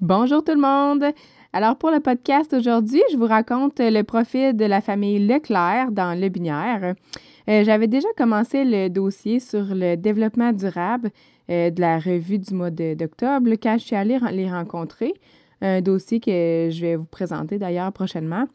Bonjour tout le monde! Alors pour le podcast aujourd'hui, je vous raconte le profil de la famille Leclerc dans Le Binière. Euh, j'avais déjà commencé le dossier sur le développement durable euh, de la revue du mois d'octobre quand je suis allée les rencontrer. Un dossier que je vais vous présenter d'ailleurs prochainement.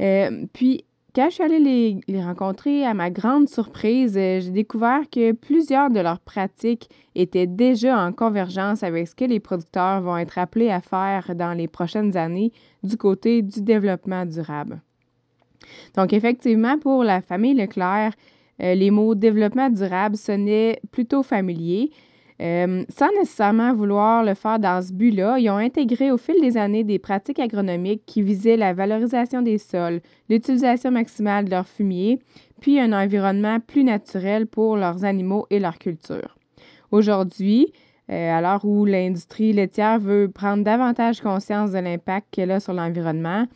Euh, puis quand je suis allée les, rencontrer, à ma grande surprise, j'ai découvert que plusieurs de leurs pratiques étaient déjà en convergence avec ce que les producteurs vont être appelés à faire dans les prochaines années du côté du développement durable. Donc effectivement, pour la famille Leclerc, euh, les mots développement durable sonnaient plutôt familiers, euh, sans nécessairement vouloir le faire dans ce but-là, ils ont intégré au fil des années des pratiques agronomiques qui visaient la valorisation des sols, l'utilisation maximale de leurs fumier, puis un environnement plus naturel pour leurs animaux et leur culture. Aujourd'hui, à l'heure où l'industrie laitière veut prendre davantage conscience de l'impact qu'elle a sur l'environnement,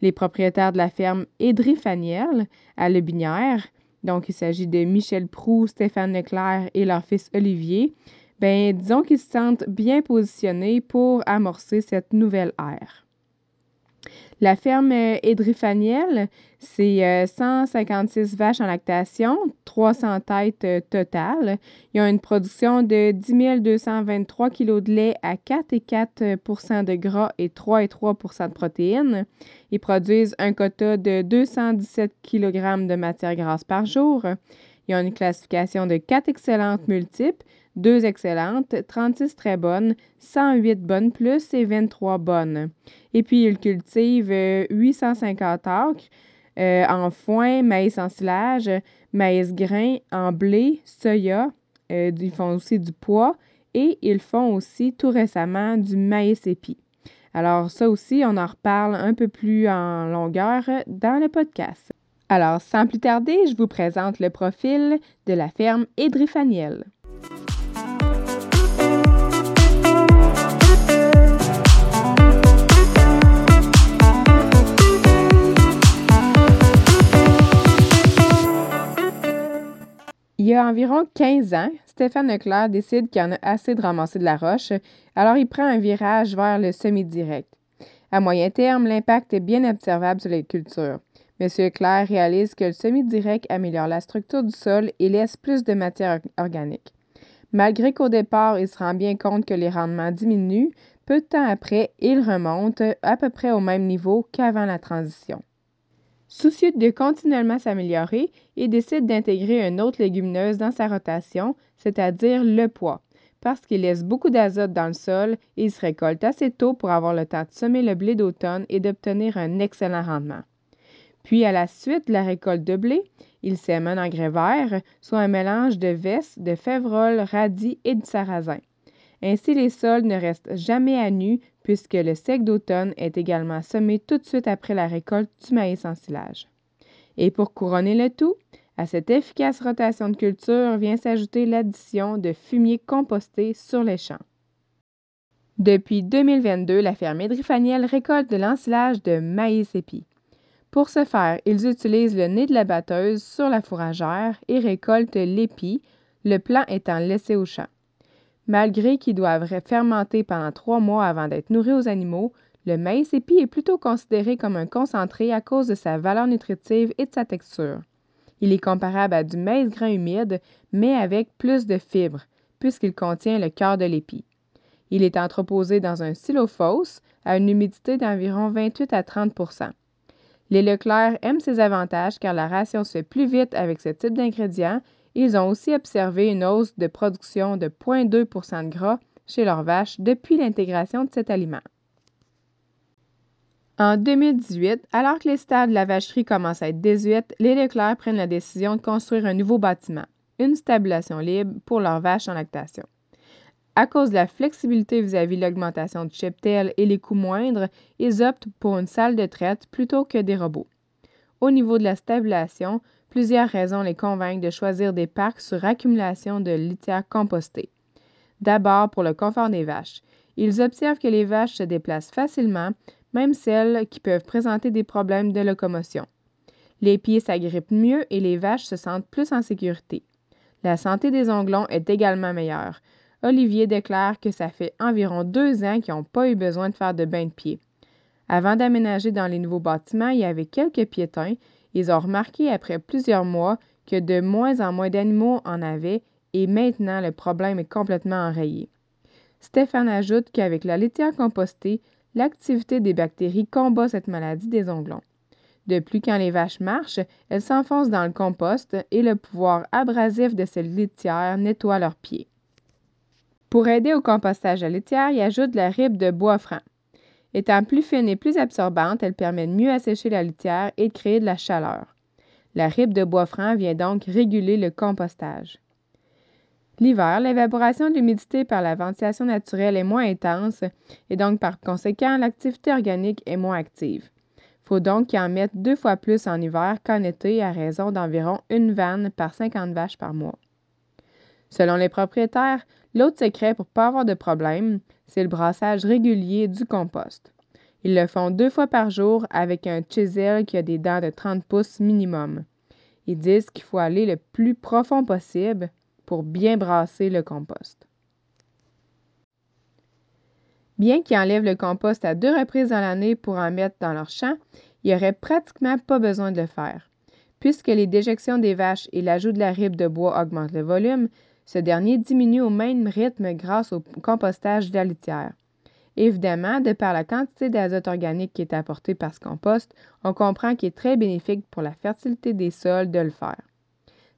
les propriétaires de la ferme Edry Faniel à Le Binière, donc il s'agit de Michel Prou, Stéphane Leclerc et leur fils Olivier, ben disons qu'ils se sentent bien positionnés pour amorcer cette nouvelle ère. La ferme euh, Edrifaniel, c'est 156 euh, vaches en lactation, 300 têtes euh, totales. Ils ont une production de 10 223 kg de lait à 4 et 4 de gras et 3 et 3 de protéines. Ils produisent un quota de 217 kg de matière grasse par jour. Ils ont une classification de 4 excellentes multiples, 2 excellentes, 36 très bonnes, 108 bonnes plus et 23 bonnes. Et puis, ils cultivent 850 euh, acres euh, en foin, maïs en silage, maïs grain, en blé, soya. Euh, ils font aussi du pois et ils font aussi tout récemment du maïs épi. Alors ça aussi, on en reparle un peu plus en longueur dans le podcast. Alors, sans plus tarder, je vous présente le profil de la ferme Edrifaniel. Y a environ 15 ans, Stéphane Leclerc décide qu'il en a assez de ramasser de la roche, alors il prend un virage vers le semi-direct. À moyen terme, l'impact est bien observable sur les cultures. M. Leclerc réalise que le semi-direct améliore la structure du sol et laisse plus de matière organique. Malgré qu'au départ, il se rend bien compte que les rendements diminuent, peu de temps après, il remonte à peu près au même niveau qu'avant la transition. Soucieux de continuellement s'améliorer, il décide d'intégrer une autre légumineuse dans sa rotation, c'est-à-dire le pois, parce qu'il laisse beaucoup d'azote dans le sol et il se récolte assez tôt pour avoir le temps de semer le blé d'automne et d'obtenir un excellent rendement. Puis, à la suite de la récolte de blé, il sème un engrais vert, soit un mélange de veste, de févrole, radis et de sarrasin. Ainsi, les sols ne restent jamais à nu puisque le sec d'automne est également semé tout de suite après la récolte du maïs en silage. Et pour couronner le tout, à cette efficace rotation de culture vient s'ajouter l'addition de fumier composté sur les champs. Depuis 2022, la ferme Edrifaniel récolte de l'ensilage de maïs épi. Pour ce faire, ils utilisent le nez de la batteuse sur la fourragère et récoltent l'épi, le plant étant laissé au champ. Malgré qu'ils doivent fermenter pendant trois mois avant d'être nourris aux animaux, le maïs épi est plutôt considéré comme un concentré à cause de sa valeur nutritive et de sa texture. Il est comparable à du maïs grain humide, mais avec plus de fibres, puisqu'il contient le cœur de l'épi. Il est entreposé dans un silo fausse à une humidité d'environ 28 à 30% Les Leclerc aiment ces avantages car la ration se fait plus vite avec ce type d'ingrédients ils ont aussi observé une hausse de production de 0,2% de gras chez leurs vaches depuis l'intégration de cet aliment. En 2018, alors que les stades de la vacherie commencent à être désuètes, les Leclerc prennent la décision de construire un nouveau bâtiment, une stabulation libre pour leurs vaches en lactation. À cause de la flexibilité vis-à-vis de l'augmentation du cheptel et les coûts moindres, ils optent pour une salle de traite plutôt que des robots. Au niveau de la stabulation, Plusieurs raisons les convainquent de choisir des parcs sur accumulation de litière compostée. D'abord pour le confort des vaches. Ils observent que les vaches se déplacent facilement, même celles qui peuvent présenter des problèmes de locomotion. Les pieds s'agrippent mieux et les vaches se sentent plus en sécurité. La santé des onglons est également meilleure. Olivier déclare que ça fait environ deux ans qu'ils n'ont pas eu besoin de faire de bain de pied. Avant d'aménager dans les nouveaux bâtiments, il y avait quelques piétons. Ils ont remarqué après plusieurs mois que de moins en moins d'animaux en avaient et maintenant le problème est complètement enrayé. Stéphane ajoute qu'avec la litière compostée, l'activité des bactéries combat cette maladie des onglons. De plus, quand les vaches marchent, elles s'enfoncent dans le compost et le pouvoir abrasif de cette litière nettoie leurs pieds. Pour aider au compostage à litière, il ajoute la ribe de bois franc. Étant plus fine et plus absorbante, elle permet de mieux assécher la litière et de créer de la chaleur. La ribe de bois franc vient donc réguler le compostage. L'hiver, l'évaporation de l'humidité par la ventilation naturelle est moins intense et donc par conséquent, l'activité organique est moins active. Il faut donc y en mettre deux fois plus en hiver qu'en été à raison d'environ une vanne par 50 vaches par mois. Selon les propriétaires, l'autre secret pour ne pas avoir de problème, c'est le brassage régulier du compost. Ils le font deux fois par jour avec un chisel qui a des dents de 30 pouces minimum. Ils disent qu'il faut aller le plus profond possible pour bien brasser le compost. Bien qu'ils enlèvent le compost à deux reprises dans l'année pour en mettre dans leur champ, il n'y aurait pratiquement pas besoin de le faire. Puisque les déjections des vaches et l'ajout de la ribe de bois augmentent le volume, ce dernier diminue au même rythme grâce au compostage de la litière. Évidemment, de par la quantité d'azote organique qui est apportée par ce compost, on comprend qu'il est très bénéfique pour la fertilité des sols de le faire.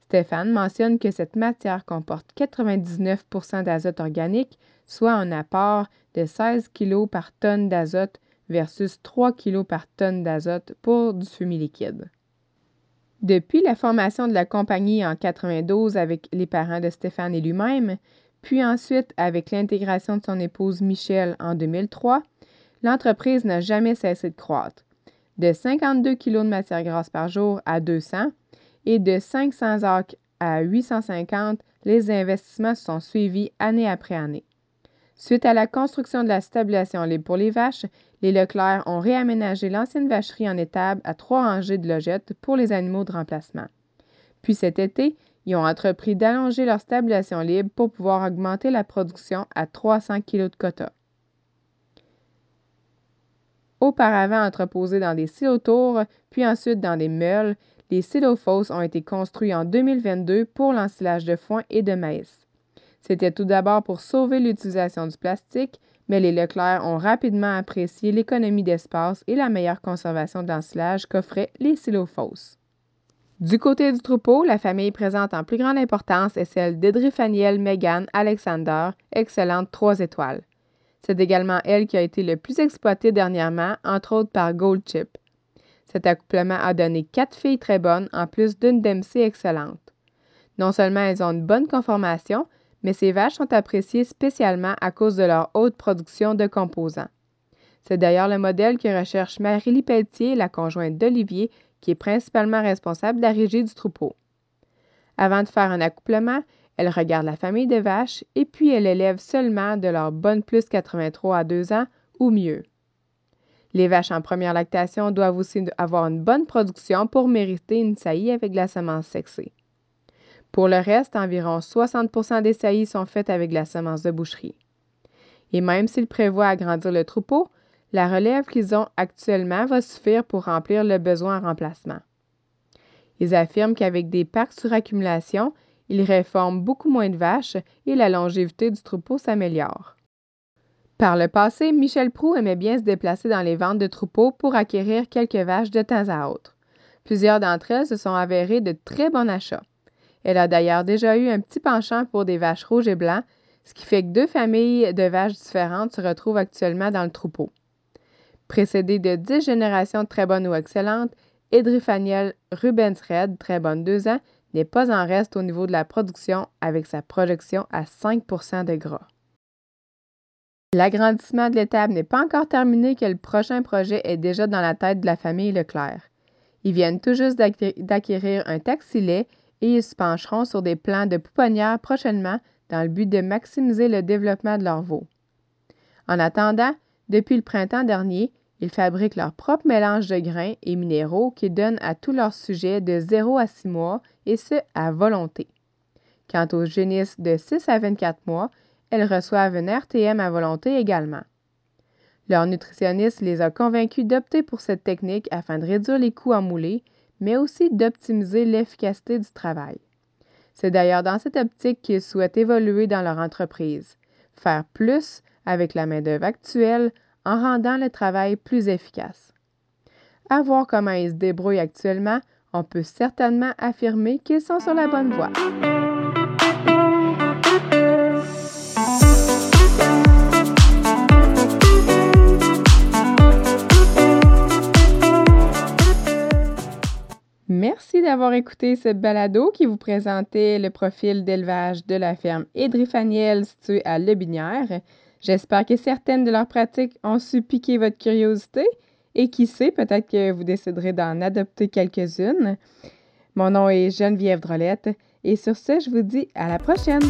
Stéphane mentionne que cette matière comporte 99% d'azote organique, soit un apport de 16 kg par tonne d'azote versus 3 kg par tonne d'azote pour du fumier liquide. Depuis la formation de la compagnie en 92 avec les parents de Stéphane et lui-même, puis ensuite avec l'intégration de son épouse Michelle en 2003, l'entreprise n'a jamais cessé de croître. De 52 kg de matière grasse par jour à 200 et de 500 arcs à 850, les investissements sont suivis année après année. Suite à la construction de la stabilisation libre pour les vaches, les Leclerc ont réaménagé l'ancienne vacherie en étable à trois rangées de logettes pour les animaux de remplacement. Puis cet été, ils ont entrepris d'allonger leur stabilisation libre pour pouvoir augmenter la production à 300 kg de quota. Auparavant entreposés dans des silotours, puis ensuite dans des meules, les silofos ont été construits en 2022 pour l'ensilage de foin et de maïs. C'était tout d'abord pour sauver l'utilisation du plastique, mais les Leclerc ont rapidement apprécié l'économie d'espace et la meilleure conservation de l'ensilage qu'offraient les silofos. Du côté du troupeau, la famille présente en plus grande importance est celle d'Edrifaniel Megan Alexander, excellente trois étoiles. C'est également elle qui a été le plus exploitée dernièrement, entre autres par Gold Chip. Cet accouplement a donné quatre filles très bonnes, en plus d'une Dempsey excellente. Non seulement elles ont une bonne conformation, mais ces vaches sont appréciées spécialement à cause de leur haute production de composants. C'est d'ailleurs le modèle que recherche Marie-Lie Pelletier, la conjointe d'Olivier, qui est principalement responsable de la régie du troupeau. Avant de faire un accouplement, elle regarde la famille de vaches et puis elle élève seulement de leur bonne plus 83 à 2 ans ou mieux. Les vaches en première lactation doivent aussi avoir une bonne production pour mériter une saillie avec la semence sexée. Pour le reste, environ 60% des saillies sont faites avec la semence de boucherie. Et même s'ils prévoient agrandir le troupeau, la relève qu'ils ont actuellement va suffire pour remplir le besoin en remplacement. Ils affirment qu'avec des parcs sur accumulation, ils réforment beaucoup moins de vaches et la longévité du troupeau s'améliore. Par le passé, Michel Prou aimait bien se déplacer dans les ventes de troupeaux pour acquérir quelques vaches de temps à autre. Plusieurs d'entre elles se sont avérées de très bons achats. Elle a d'ailleurs déjà eu un petit penchant pour des vaches rouges et blancs, ce qui fait que deux familles de vaches différentes se retrouvent actuellement dans le troupeau. Précédée de dix générations très bonnes ou excellentes, Edrifaniel Rubens Red, très bonne deux ans, n'est pas en reste au niveau de la production avec sa projection à 5% de gras. L'agrandissement de l'étable n'est pas encore terminé que le prochain projet est déjà dans la tête de la famille Leclerc. Ils viennent tout juste d'acquérir un taxi-lait ils se pencheront sur des plans de pouponnière prochainement dans le but de maximiser le développement de leurs veaux. En attendant, depuis le printemps dernier, ils fabriquent leur propre mélange de grains et minéraux qu'ils donnent à tous leurs sujets de 0 à 6 mois, et ce, à volonté. Quant aux génisses de 6 à 24 mois, elles reçoivent un RTM à volonté également. Leur nutritionniste les a convaincus d'opter pour cette technique afin de réduire les coûts en moulée, mais aussi d'optimiser l'efficacité du travail. C'est d'ailleurs dans cette optique qu'ils souhaitent évoluer dans leur entreprise, faire plus avec la main-d'œuvre actuelle en rendant le travail plus efficace. À voir comment ils se débrouillent actuellement, on peut certainement affirmer qu'ils sont sur la bonne voie. Merci d'avoir écouté ce balado qui vous présentait le profil d'élevage de la ferme Edrifaniel située à Lebinière. J'espère que certaines de leurs pratiques ont su piquer votre curiosité et qui sait, peut-être que vous déciderez d'en adopter quelques-unes. Mon nom est Geneviève Drolette et sur ce, je vous dis à la prochaine!